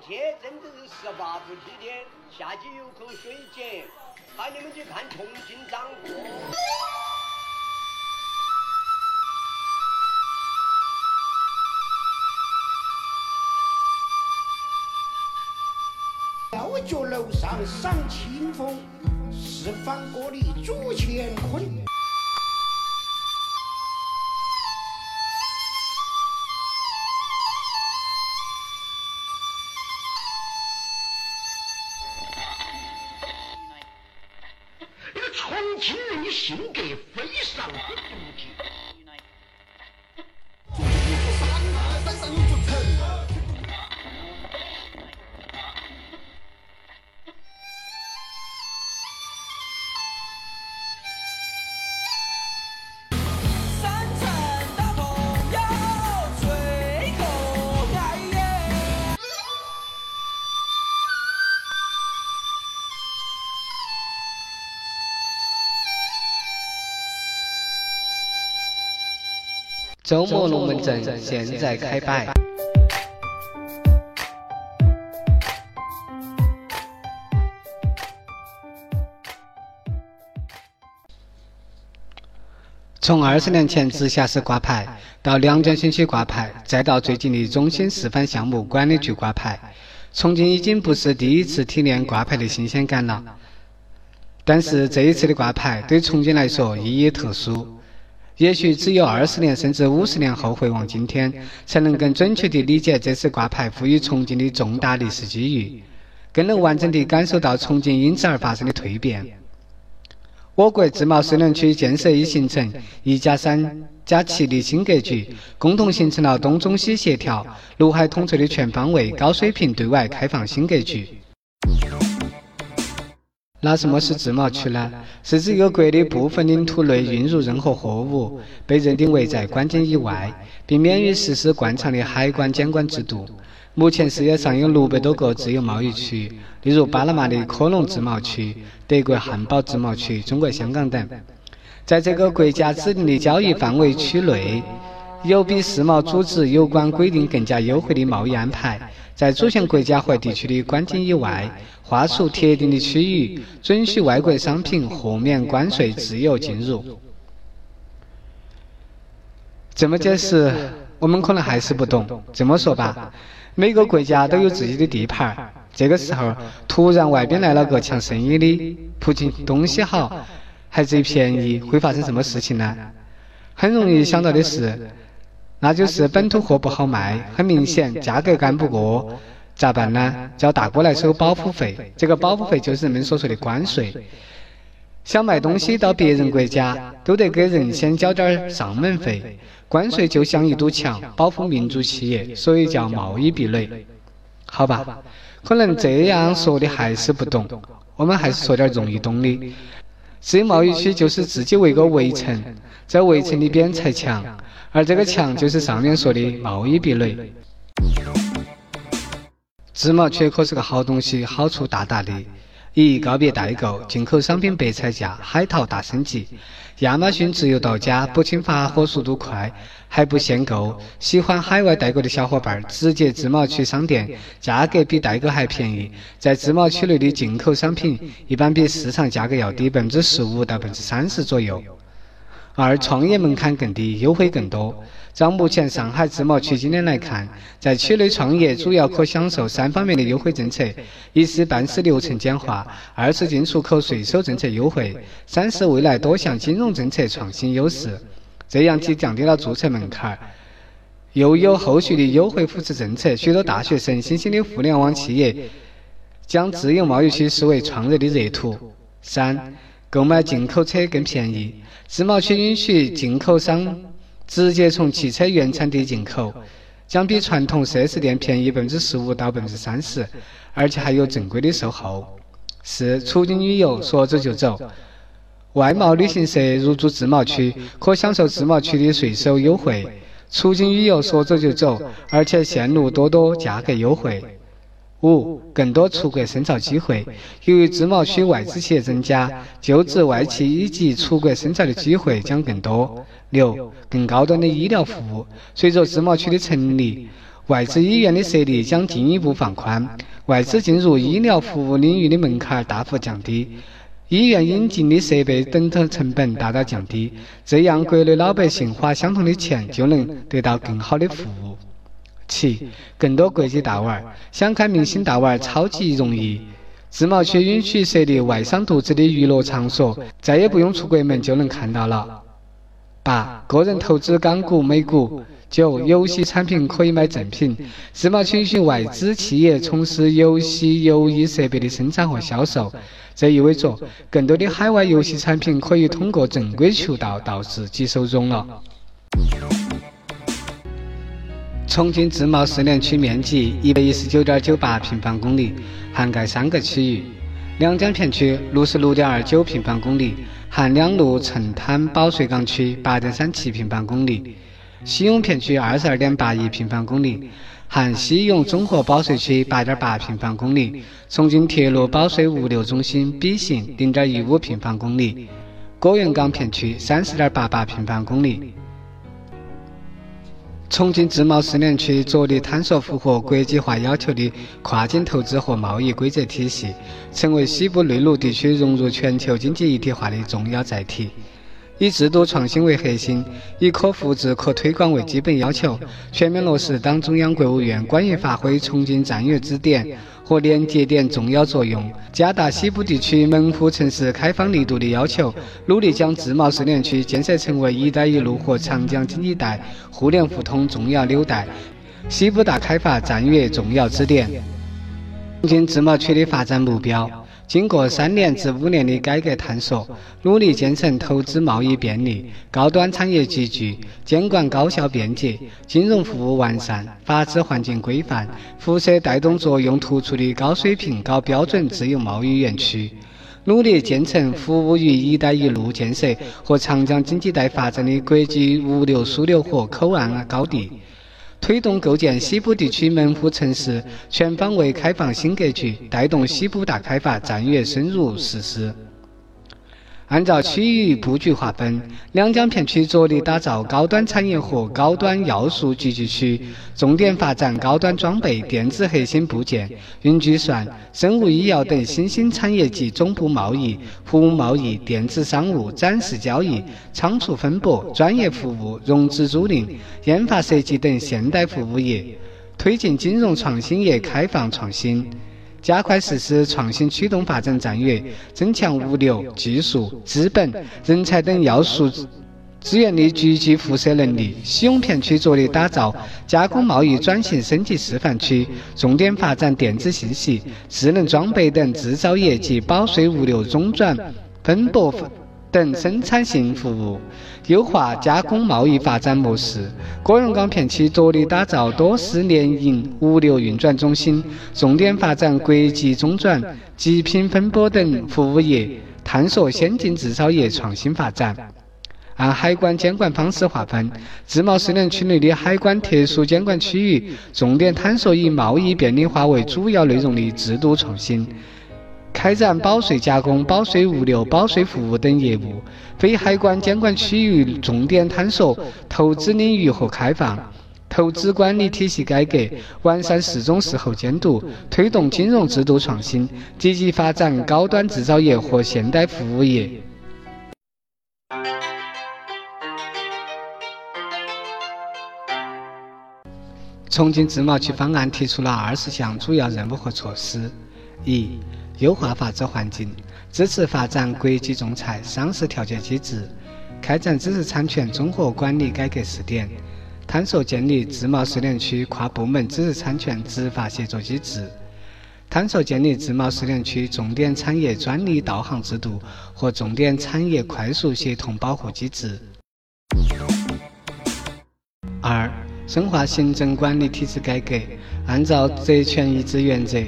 天真的是十八伏之天，下去有口水井，喊你们去看重庆掌舵。吊脚楼上赏清风，四方歌里煮乾坤。周末龙门阵现在开摆。从二十年前直辖市挂牌，到两江新区挂牌，再到最近的中心示范项目管理局挂牌，重庆已经不是第一次体验挂牌的新鲜感了。但是这一次的挂牌对重庆来说意义特殊。也许只有二十年甚至五十年后回望今天，才能更准确地理解这次挂牌赋予重庆的重大历史机遇，更能完整地感受到重庆因此而发生的蜕变。我国自贸试验区建设已形成一加三加七的新格局，共同形成了东中西协调、陆海统筹的全方位、高水平对外开放新格局。那什么是自贸区呢？是指一个国的部分领土内运入任何货物，被认定为在关境以外，并免于实施惯常的海关监管制度。目前世界上有六百多个自由贸易区，例如巴拿马的科隆自贸区、德国汉堡自贸区、中国香港等。在这个国家指定的交易范围区内，有比世贸组织有关规定更加优惠的贸易安排。在主权国家或地区的关境以外，划出特定的区域，准许外国商品豁免关税自由进入。这么解释，我们可能还是不懂。这么说吧，每个国家都有自己的地盘儿。这个时候，突然外边来了个抢生意的，不仅东西好，还贼便宜，会发生什么事情呢？很容易想到的是，那就是本土货不好卖，很明显价格干不过，咋办呢？叫大哥来收保护费，这个保护费就是人们所说的关税。想卖东西到别人国家，都得给人先交点儿上门费。关税就像一堵墙，保护民族企业，所以叫贸易壁垒。好吧，可能这样说的还是不懂，我们还是说点容易懂的。自由贸易区就是自己围个围城，在围城里边拆墙，而这个墙就是上面说的贸易壁垒。自贸区可是个好东西，好处大大的。一、告别代购，进口商品白菜价，海淘大升级。亚马逊自由到家，不仅发货速度快，还不限购。喜欢海外代购的小伙伴，直接自贸区商店，价格比代购还便宜。在自贸区内的进口商品，一般比市场价格要低百分之十五到百分之三十左右。二、创业门槛更低，优惠更多。照目前上海自贸区今年来看，在区内创业主要可享受三方面的优惠政策：一是办事流程简化，二是进出口税收政策优惠，三是未来多项金融政策创新优势。这样既降低了注册门槛，又有后续的优惠扶持政策。许多大学生、新兴的互联网企业将自由贸易区视为创业的热土。三、购买进口车更便宜。自贸区允许进口商直接从汽车原产地进口，将比传统 4S 店便宜百分之十五到百分之三十，而且还有正规的售后。四、出境旅游说走就走。外贸旅行社入驻自贸区，可享受自贸区的税收优惠。出境旅游说走就走，而且线路多多，价格优惠。五、更多出国深造机会。由于自贸区外资企业增加，就职外企以及出国深造的机会将更多。六、更高端的医疗服务。随着自贸区的成立，外资医院的设立将进一步放宽，外资进入医疗服务领域的门槛大幅降低，医院引进的设备等等成本大大降低，这样国内老百姓花相同的钱就能得到更好的服务。七，更多国际大腕儿想看明星大腕儿超级容易。自贸区允许设立外商独资的娱乐场所，再也不用出国门就能看到了。八，个人投资港股、美股。九，游戏产品可以买正品。自贸区允许外资企业从事游戏游艺设备的生产和销售，这意味着更多的海外游戏产品可以通过正规渠道到自己手中了。重庆自贸试验区面积一百一十九点九八平方公里，涵盖三个区域：两江片区六十六点二九平方公里，含两路城滩保税港区八点三七平方公里。西涌片区二十二点八一平方公里，含西涌综合保税区八点八平方公里；重庆铁路保税物流中心 B 型零点一五平方公里；果园港片区三十点八八平方公里。重庆自贸试验区着力探索符合国际化要求的跨境投资和贸易规则体系，成为西部内陆地区融入全球经济一体化的重要载体。以制度创新为核心，以可复制、可推广为基本要求，全面落实党中央、国务院关于发挥重庆战略支点和连接点重要作用，加大西部地区门户城市开放力度的要求，努力将自贸试验区建设成为“一带一路”和长江经济带互联互通重要纽带，西部大开发战略重要支点。重庆自贸区的发展目标。经过三年至五年的改革探索，努力建成投资贸易便利、高端产业集聚、监管高效便捷、金融服务完善、法治环境规范、辐射带动作用突出的高水平、高标准自由贸易园区，努力建成服务于“一带一路”建设和长江经济带发展的国际物流枢纽和口岸高地。推动构建西部地区门户城市全方位开放新格局，带动西部大开发战略深入实施。按照区域布局划分，两江片区着力打造高端产业和高端要素聚集区，重点发展高端装备、电子核心部件、云计算、生物医药等新兴产业及总部贸易、服务贸易、电子商务、展示交易、仓储分拨、专业服务、融资租赁、研发设计等现代服务业，推进金融创新业开放创新。加快实施创新驱动发展战略，增强物流、技术、资本、人才等要素资源的聚集辐射能力。西永片区着力打造加工贸易转型升级示范区，重点发展电子信息、智能装备等制造业及保税物流中转分拨分等生产性服务。优化加工贸易发展模式，郭荣港片区着力打造多式联营物流运转中心，重点发展国际中转、极品分拨等服务业，探索先进制造业创新发展。按海关监管方式划分，自贸试验区内的海关特殊监管区域，重点探索以贸易便利化为主要内容的制度创新。开展保税加工、保税物流、保税服务等业务；非海关监管区域重点探索投资领域和开放，投资管理体系改革，完善事中事后监督，推动金融制度创新，积极发展高端制造业和现代服务业。重庆自贸区方案提出了二十项主要任务和措施：一。优化法治环境，支持发展国际仲裁商事调解机制，开展知识产权综合管理改革试点，探索建立自贸试验区跨部门知识产权执法协作机制，探索建立自贸试验区重点产业专利导航制度和重点产业快速协同保护机制。二。深化行政管理体制改革，按照责权一致原则，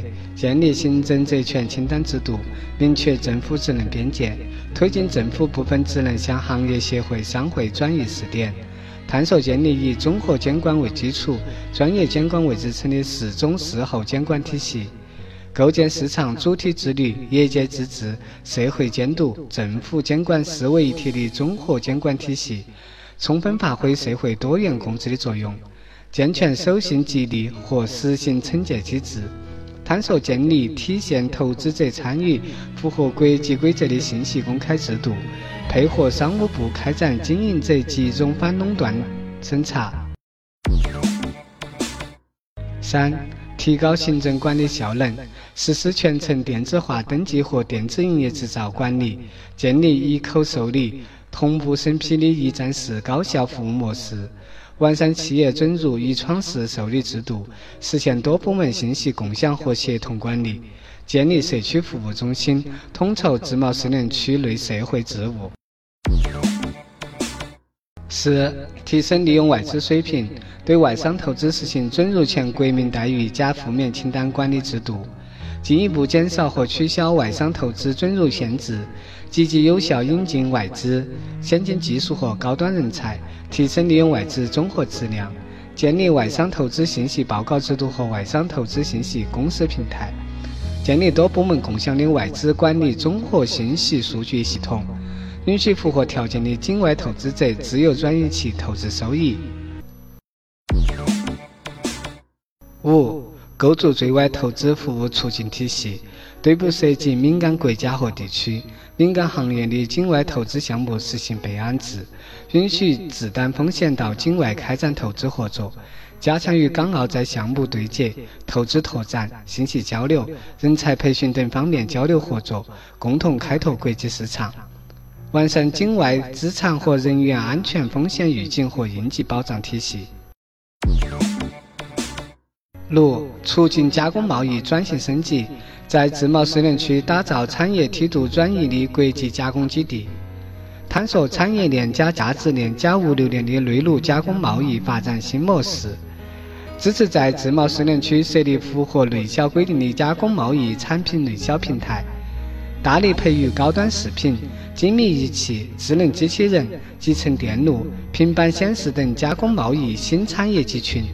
建立行政责权清单制度，明确政府职能边界，推进政府部分职能向行业协会、商会转移试点，探索建立以综合监管为基础、专业监管为支撑的事中事后监管体系，构建市场主体自律、业界自治、社会监督、政府监管四为一体的综合监管体系，充分发挥社会多元共治的作用。健全守信激励和实行惩戒机制，探索建立体现投资者参与、符合国际规则的信息公开制度，配合商务部开展经营者集中反垄断审查。三、提高行政管理效能，实施全程电子化登记和电子营业执照管理，建立一口受理、同步审批的一站式高效服务模式，完善企业准入与窗式受理制度，实现多部门信息共享和协同管理，建立社区服务中心，统筹自贸试验区内社会事务。四、提升利用外资水平，对外商投资实行准入前国民待遇加负面清单管理制度，进一步减少和取消外商投资准入限制，积极有效引进外资、先进技术和高端人才，提升利用外资综合质量，建立外商投资信息报告制度和外商投资信息公示平台，建立多部门共享的外资管理综合信息数据系统。允许符合条件的境外投资者自由转移其投资收益。五、构筑对外投资服务促进体系，对不涉及敏感国家和地区、敏感行业的境外投资项目实行备案制，允许自担风险到境外开展投资合作，加强与港澳在项目对接、投资拓展、信息交流、人才培训等方面交流合作，共同开拓国际市场。完善境外资产和人员安全风险预警和应急保障体系。六、促进加工贸易转型升级，在自贸试验区打造产业梯度转移的国际加工基地，探索产业链加价值链加物流链的内陆加工贸易发展新模式，支持在自贸试验区设立符合内销规定的加工贸易产品内销平台。大力培育高端饰品、精密仪器、智能机器人、集成电路、平板显示等加工贸易新产业集群，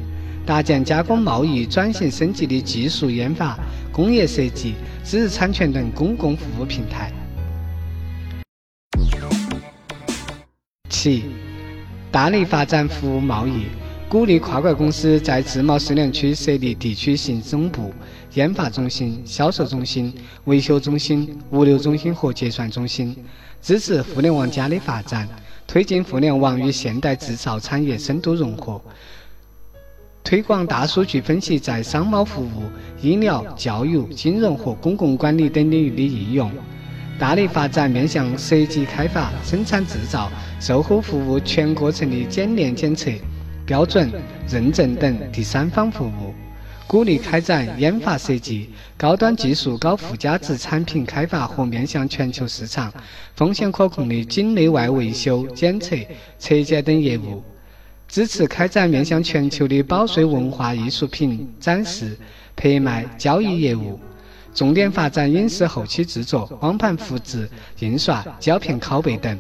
搭建加工贸易转型升级的技术研发、工业设计、知识产权等公共服务平台。七，大力发展服务贸易。鼓励跨国公司在自贸试验区设立地区性总部、研发中心、销售中心、维修中心、物流中心和结算中心，支持“互联网加”的发展，推进互联网与现代制造产业深度融合，推广大数据分析在商贸服务、医疗、教育、金融和公共管理等领域的应用，大力发展面向设计开发、生产制造、售后服务全过程的检验检测。标准、认证等第三方服务，鼓励开展研发设计、高端技术高附加值产品开发和面向全球市场、风险可控的境内外维修、检测、拆解等业务；支持开展面向全球的保税文化艺术品展示、拍卖、交易业务；重点发展影视后期制作、光盘复制、印刷、胶片拷贝等。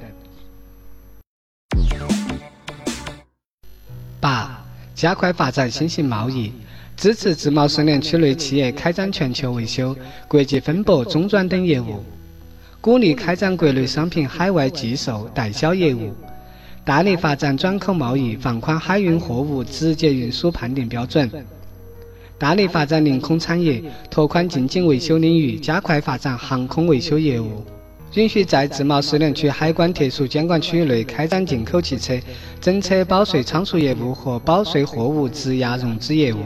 八、加快发展新型贸易，支持自贸试验区内企业开展全球维修、国际分拨、中转等业务；鼓励开展国内商品海外寄售、代销业务；大力发展转口贸易，放宽海运货物直接运输判定标准；大力发展临空产业，拓宽进境维修领域，加快发展航空维修业务。允许在自贸试验区海关特殊监管区域内开展进口汽车整车保税仓储业务和保税货物质押融资业务；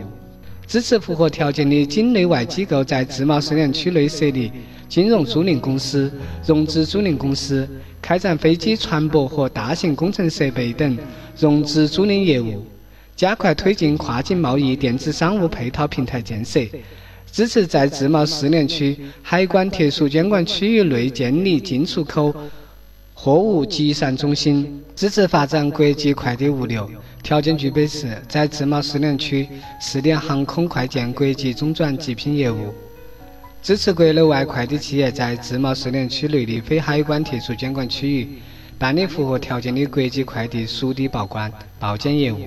支持符合条件的境内外机构在自贸试验区内设立金融租赁公司、融资租赁公司，开展飞机船舶和大型工程设备等融资租赁业务；加快推进跨境贸易电子商务配套平台建设。支持在自贸试验区海关特殊监管区域内建立进出口货物集散中心，支持发展国际快递物流。条件具备时，在自贸试验区试点航空快件国际中转极品业务。支持国内外快递企业在自贸试验区内的非海关特殊监管区域办理符合条件的国际快递属地报关、报检业务。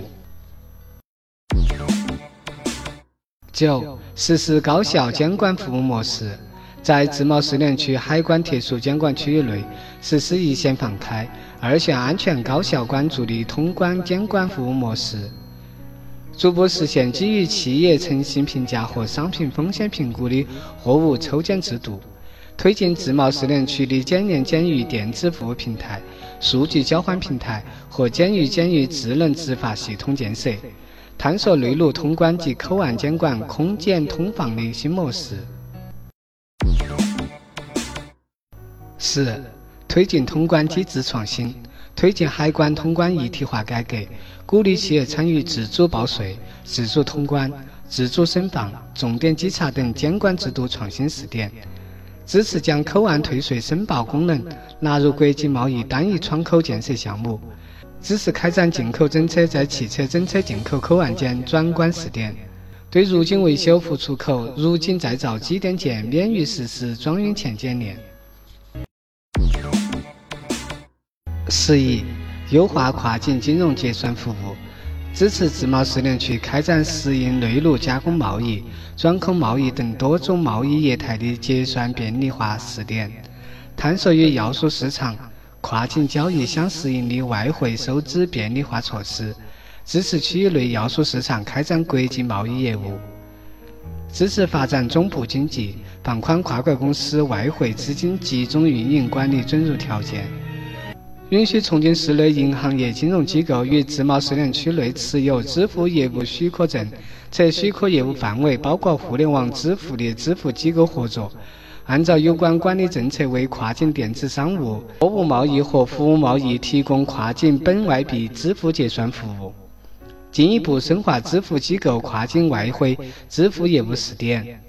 九、实施高效监管服务模式，在自贸试验区海关特殊监管区域内实施一线放开、二线安全高效关注的通关监管服务模式，逐步实现基于企业诚信评价和商品风险评估的货物抽检制度，推进自贸试点区的检验检疫电子服务平台、数据交换平台和检疫检疫智能执法系统建设，探索内陆通关及口岸监管空检通防的新模式。四、推进通关机制创新。推进海关通关一体化改革，鼓励企业参与自主报税、自主通关、自主申放、重点稽查等监管制度创新试点，支持将口岸退税申报功能纳入国际贸易单一窗口建设项目，支持开展进口整车在汽车整车进口口岸间转关试点，对入境维修复出口、入境再造机电件免于实施装运前检验。十一、优化跨境金融结算服务，支持自贸试点区开展适应内陆加工贸易、转口贸易等多种贸易业态的结算便利化试点，探索与要素市场跨境交易相适应的外汇收支便利化措施，支持区域内要素市场开展国际贸易业务，支持发展总部经济，放宽跨国公司外汇资金集中运营管理准入条件。允许重庆市内银行业金融机构与自贸试验区内持有支付业务许可证，且许可业务范围包括互联网支付的支付机构合作，按照有关管理政策为跨境电子商务、货物贸易和服务贸易提供跨境本外币支付结算服务，进一步深化支付机构跨境外汇支付业务试点。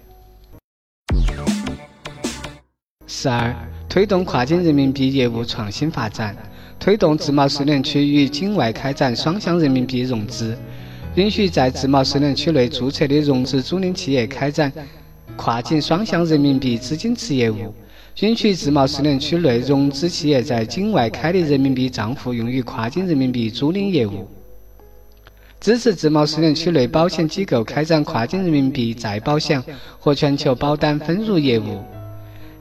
十二。推动跨境人民币业务创新发展，推动自贸试点区与境外开展双向人民币融资，允许在自贸试点区内注册的融资租赁企业开展跨境双向人民币资金池业务，允许自贸试点区内融资企业在境外开立人民币账户用于跨境人民币租赁业务，支持自贸试点区内保险机构开展跨境人民币再保险和全球保单分入业务。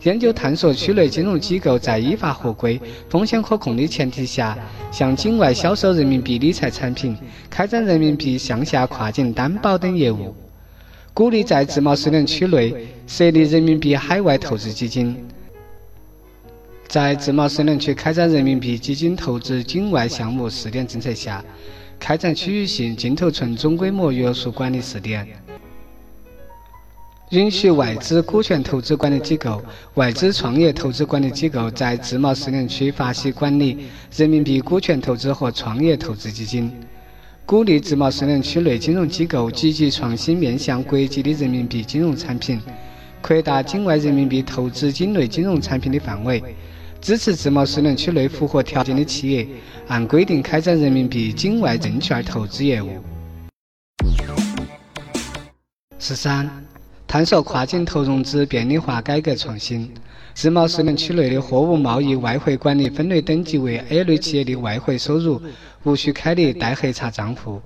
研究探索区内金融机构在依法合规、风险可控的前提下，向境外销售人民币理财产品，开展人民币向下跨境担保等业务。鼓励在自贸试点区内设立人民币海外投资基金，在自贸试点区开展人民币基金投资境外项目试点政策下，开展区域性净头存总规模约束管理试点。允许外资股权投资管理机构、外资创业投资管理机构在自贸试点区发起管理人民币股权投资和创业投资基金，鼓励自贸试点区内金融机构积极创新面向国际的人民币金融产品，扩大境外人民币投资境内金融产品的范围，支持自贸试点区内符合条件的企业按规定开展人民币境外证券投资业务。十三。探索跨境投融资便利化改革创新，自贸试验区内的货物贸易外汇管理分类等级为 A 类企业的外汇收入，无需开立待核查账户，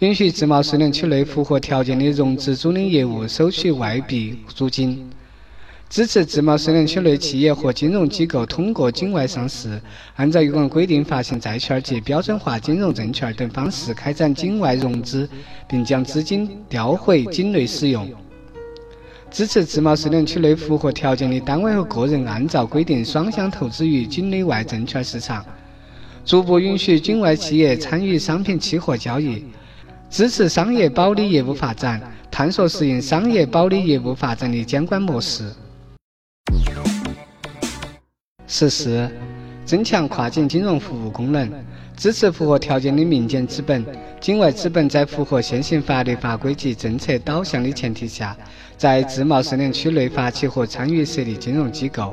允许自贸试验区内符合条件的融资租赁业务收取外币租金，支持自贸试验区内企业和金融机构通过境外上市，按照有关规定发行债券及标准化金融证券等方式开展境外融资，并将资金调回境内使用。支持自贸试点区内符合条件的单位和个人按照规定双向投资于境内外证券市场，逐步允许境外企业参与商品期货交易，支持商业保理业务发展，探索适应商业保理业务发展的监管模式。十四，增强跨境金融服务功能。支持符合条件的民间资本、境外资本在符合现行法律法规及政策导向的前提下，在自贸试点区内发起和参与设立金融机构，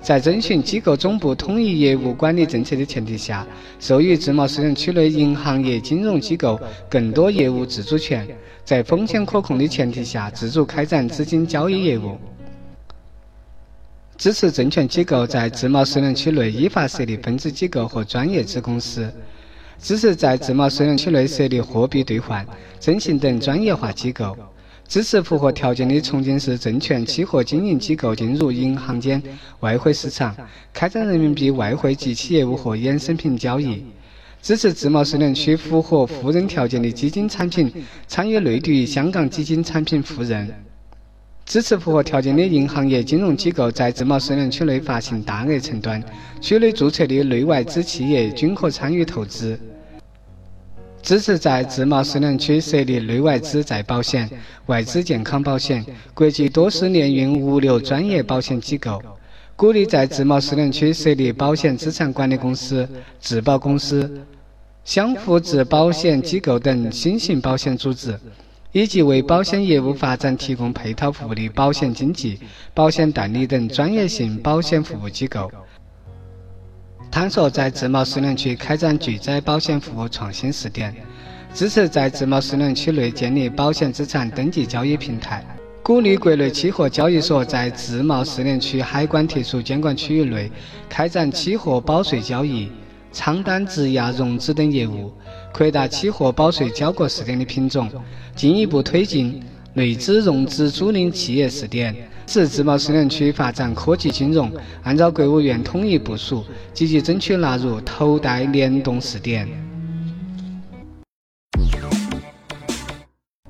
在遵循机构总部统一业务管理政策的前提下，授予自贸试点区内银行业金融机构更多业务自主权，在风险可控的前提下，自主开展资金交易业务。支持证券机构在自贸试验区内依法设立分支机构和专业子公司；支持在自贸试验区内设立货币兑换、征信等专业化机构；支持符合条件的重庆市证券期货经营机构进入银行间外汇市场，开展人民币外汇及其业务和衍生品交易；支持自贸试验区符合互认条件的基金产品参与内地香港基金产品互认；支持符合条件的银行业金融机构在自贸试验区内发行大额承端，区内注册的内外资企业均可参与投资。支持在自贸试验区设立内外资再保险、外资健康保险、国际多式联运物流专业保险机构，鼓励在自贸试验区设立保险资产管理公司、质保公司、相互质保险机构等新型保险组织，以及为保险业务发展提供配套服务的保险经纪、保险代理等专业性保险服务机构。探索在自贸试验区开展巨灾保险服务创新试点，支持在自贸试验区内建立保险资产登记交易平台，鼓励国内期货交易所，在自贸试验区海关特殊监管区域内开展期货保税交易、仓单质押融资等业务，扩大期货保税交割试点的品种，进一步推进内资融资租赁企业试点。持自贸试点区发展科技金融，按照国务院统一部署，积极争取纳入头戴联动试点。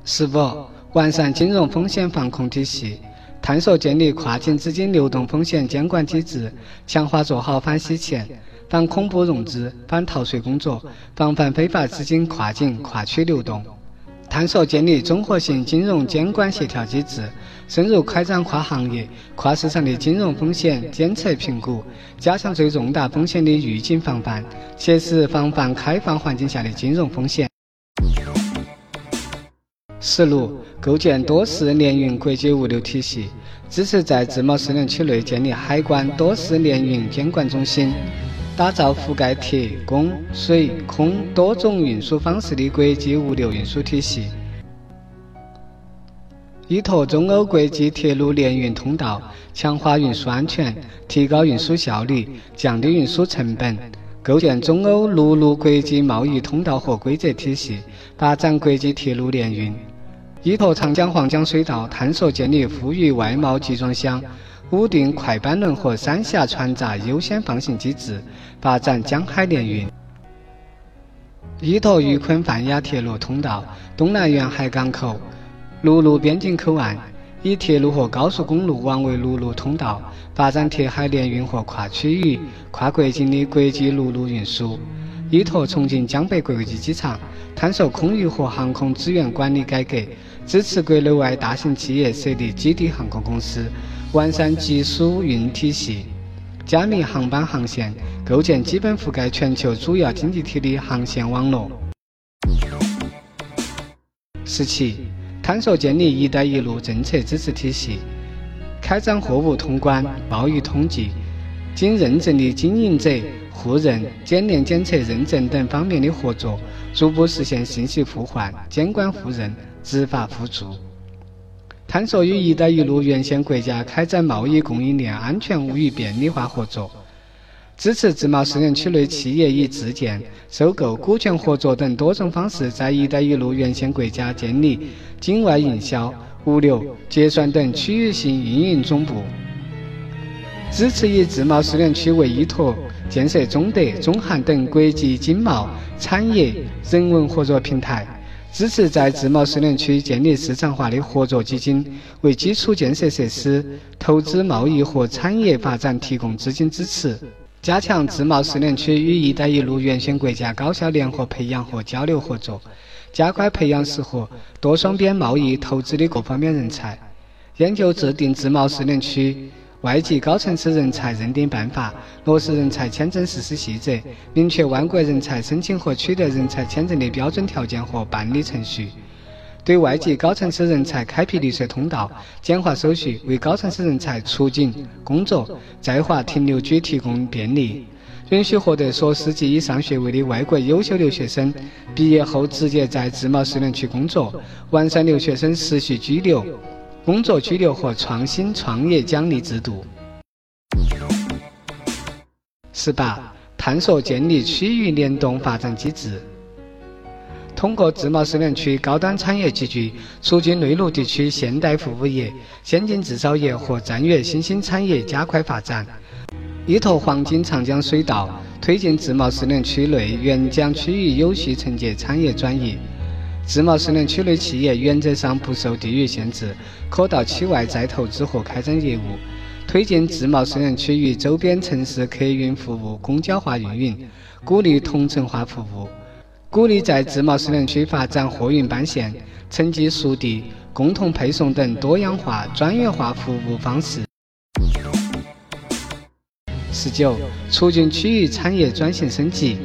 十五、完善金融风险防控体系，探索建立跨境资金流动风险监管机制，强化做好反洗钱、反恐怖融资、反逃税工作，防范非法资金跨境跨区流动。探索建立综合性金融监管协调机制，深入开展跨行业、跨市场的金融风险监测评估，加强最重大风险的预警防范，切实防范开放环境下的金融风险。十六、构建多式联运国际物流体系，支持在自贸试验区内建立海关多式联运监管中心。打造覆盖铁、公、水、空多种运输方式的国际物流运输体系，依托中欧国际铁路联运通道，强化运输安全，提高运输效率，降低运输成本；构建中欧陆路国际贸易通道和规则体系，发展国际铁路联运；依托长江、黄江水道，探索建立富裕外贸集装箱。稳定快班轮和三峡船闸优先放行机制，发展江海联运；依托渝昆泛亚铁路通道、东南沿海港口、陆路边境口岸，以铁路和高速公路网为陆路通道，发展铁海联运和跨区域、跨国境的国际陆路运输；依托重庆江北国际机场，探索空域和航空资源管理改革，支持国内外大型企业设立基地航空公司。完善技术运体系，加密航班航线，构建基本覆盖全球主要经济体的航线网络。十七，探索建立“一带一路”政策支持体系，开展货物通关、贸易统计、经认证的经营者互认、检验检测认证等方面的合作，逐步实现信息互换、监管互认、执法互助。探索与“一带一路”沿线国家开展贸易供应链安全与便利化合作，支持自贸试验区内企业以自建、收购、股权合作等多种方式，在“一带一路”沿线国家建立境外营销、物流、结算等区域性运营总部；支持以自贸试验区为依托，建设中德、中韩等国际经贸、产业、人文合作平台。支持在自贸试验区建立市场化的合作基金，为基础建设设施、投资贸易和产业发展提供资金支持。加强自贸试验区与“一带一路”沿线国家高校联合培养和交流合作，加快培养适合多双边贸易投资的各方面人才。研究制定自贸试验区。外籍高层次人才认定办法，落实人才签证实施细则，明确外国人才申请和取得人才签证的标准条件和办理程序，对外籍高层次人才开辟绿色通道，简化手续，为高层次人才出境、工作、在华停留居提供便利，允许获得硕士及以上学位的外国优秀留学生毕业后直接在自贸试验区工作，完善留学生持续居留。工作居留和创新创业奖励制度。十八，探索建立区域联动发展机制，通过自贸试验区高端产业集聚，促进内陆地区现代服务业、先进制造业和战略新兴产业加快发展。依托黄金长江水道、推进自贸试验区内原浆区域有序承接产业转移。自贸试验区内企业原则上不受地域限制，可到区外再投资和开展业务。推进自贸试验区与周边城市客运服务公交化运营，鼓励同城化服务。鼓励在自贸试验区发展货运班线、城际速递、共同配送等多样化、专业化服务方式。十九，促进区域产业转型升级，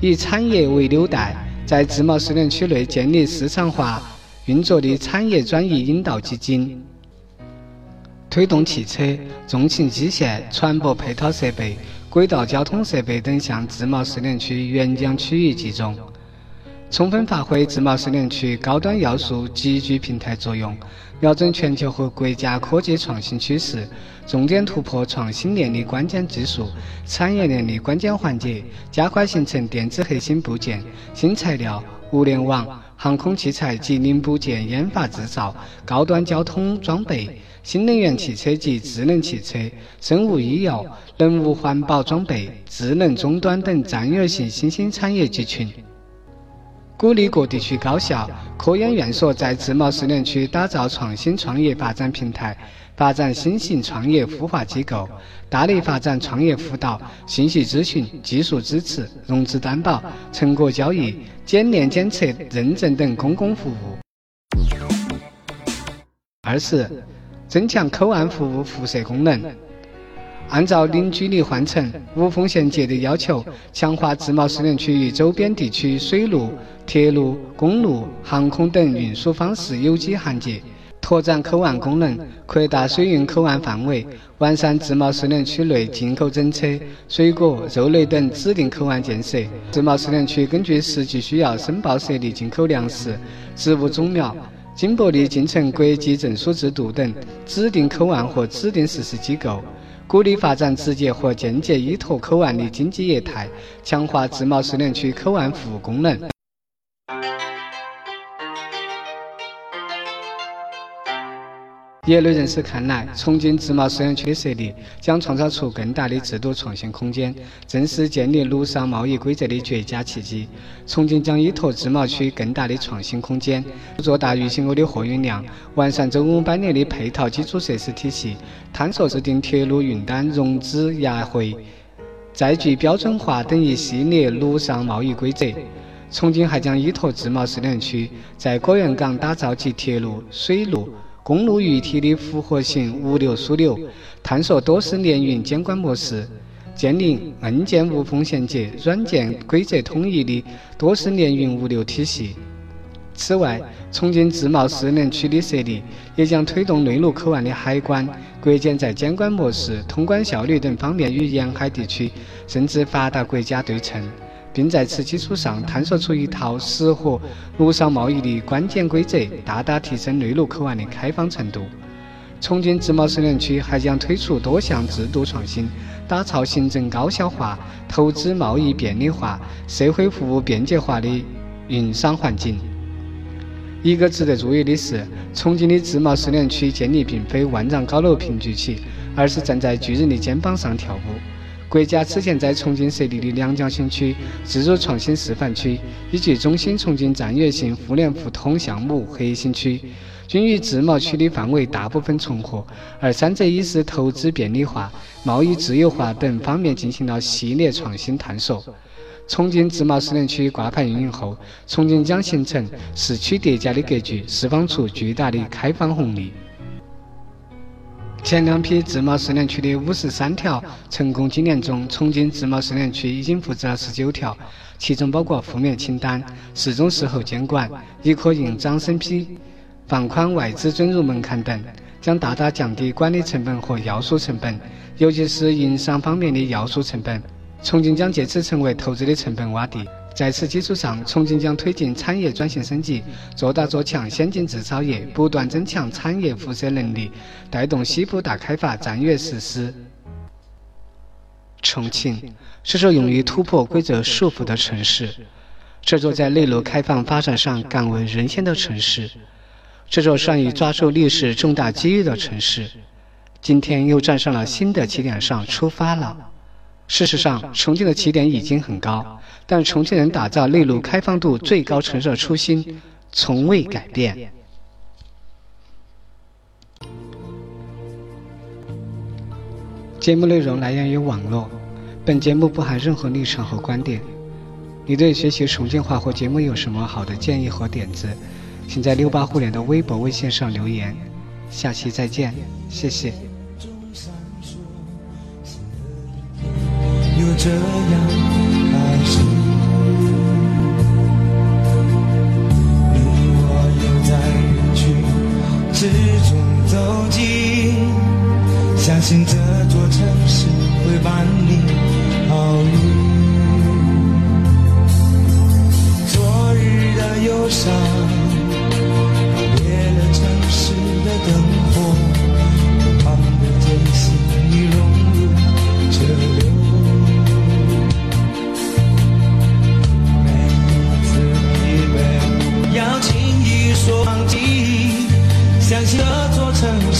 以产业为纽带。在自贸试验区内建立市场化运作的产业转移引导基金，推动汽车、重型机械、船舶配套设备、轨道交通设备等向自贸试验区沿江区域集中。充分发挥自贸试验区高端要素集聚平台作用，瞄准全球和国家科技创新趋势，重点突破创新链的关键技术、产业链的关键环节，加快形成电子核心部件、新材料、物联网、航空器材及零部件研发制造、高端交通装备、新能源汽车及智能汽车、生物医药、能物环保装备、智能终端等战略性新兴产业集群。鼓励各地区高校、科研院所在自贸试验区打造创新创业发展平台，发展新型创业孵化机构，大力发展创业辅导、信息咨询、技术支持、融资担保、成果交易、检验检测认证等公共服务。二是增强口岸服务辐射功能。按照零距离换乘、无缝衔接的要求，强化自贸试验区与周边地区水路、铁路、公路、航空等运输方式有机衔接，拓展口岸功能，扩大水运口岸范围，完善自贸试验区内进口整车、水果、肉类等指定口岸建设。自贸试验区根据实际需要申报设立进口粮食、植物种苗、金箔粒进城国际证书制度等指定口岸和指定实施机构。鼓励发展直接和间接依托口岸的经济业态，强化自贸试验区口岸服务功能。业内人士看来，重庆自贸试验区的设立将创造出更大的制度创新空间，正是建立陆上贸易规则的绝佳契机。重庆将依托自贸区更大的创新空间，做大渝新欧的货运量，完善周五百年的配套基础设施体系，探索制定铁路运单融资押汇、载具标准化等一系列陆上贸易规则。重庆还将依托自贸试验区，在果园港打造集铁路、水路。公路一体的复合型物流枢纽，探索多式联运监管模式，建立硬件无缝衔接、软件规则统一的多式联运物流体系。此外，重庆自贸试验区的设立，也将推动内陆口岸的海关、国检在监管模式、通关效率等方面与沿海地区甚至发达国家对称。并在此基础上探索出一套适合陆上贸易的关键规则，大大提升内陆口岸的开放程度。重庆自贸试验区还将推出多项制度创新，打造行政高效化、投资贸易便利化、社会服务便捷化的营商环境。一个值得注意的是，重庆的自贸试验区建立并非万丈高楼平举起，而是站在巨人的肩膀上跳舞。国家此前在重庆设立的两江新区自主创新示范区以及中心重庆战略性互联互通项目核心区，均与自贸区的范围大部分重合，而三者已是投资便利化、贸易自由化等方面进行了系列创新探索。重庆自贸试验区挂牌运营后，重庆将形成市区叠加的格局，释放出巨大的开放红利。前两批自贸试验区的五十三条成功经验中，重庆自贸试验区已经复制了十九条，其中包括负面清单、事中事后监管、一可印章审批、放宽外资准入门槛等，将大大降低管理成本和要素成本，尤其是营商方面的要素成本。重庆将借此成为投资的成本洼地。在此基础上，重庆将推进产业转型升级，做大做强先进制造业，不断增强产业辐射能力，带动西部大开发战略实施。重庆是座勇于突破规则束缚的城市，这座在内陆开放发展上敢为人先的城市，这座善于抓住历史重大机遇的城市，今天又站上了新的起点上出发了。事实上，重庆的起点已经很高，但重庆人打造内陆开放度最高城市的初心从未改变。节目内容来源于网络，本节目不含任何立场和观点。你对学习重庆话或节目有什么好的建议和点子，请在六八互联的微博、微信上留言。下期再见，谢谢。这样开始，你我又在人群之中走近，相信这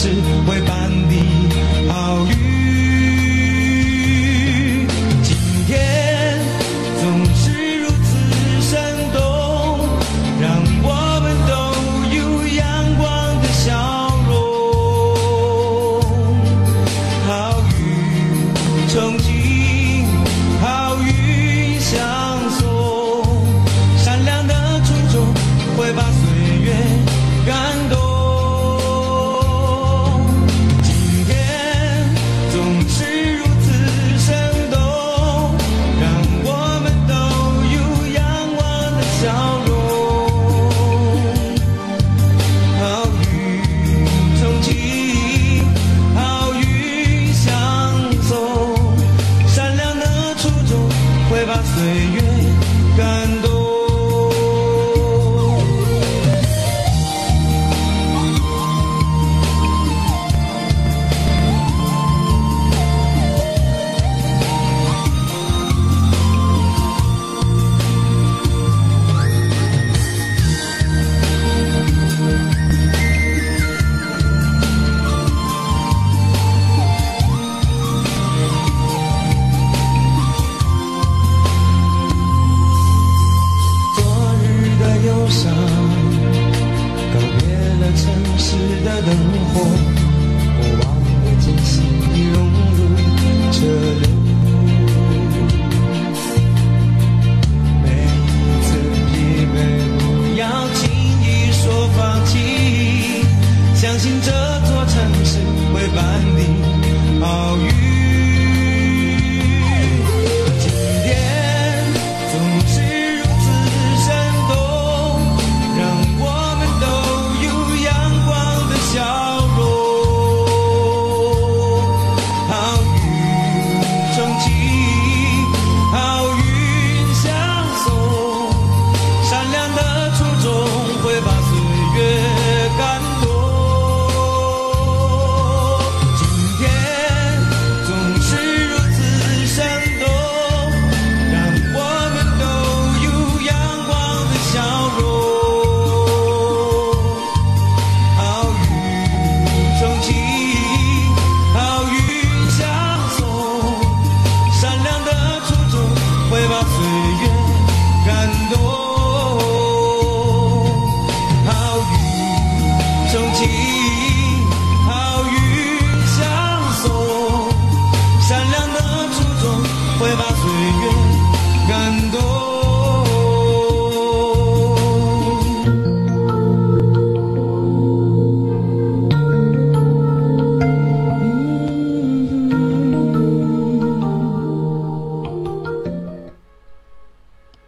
座城市会伴你好运。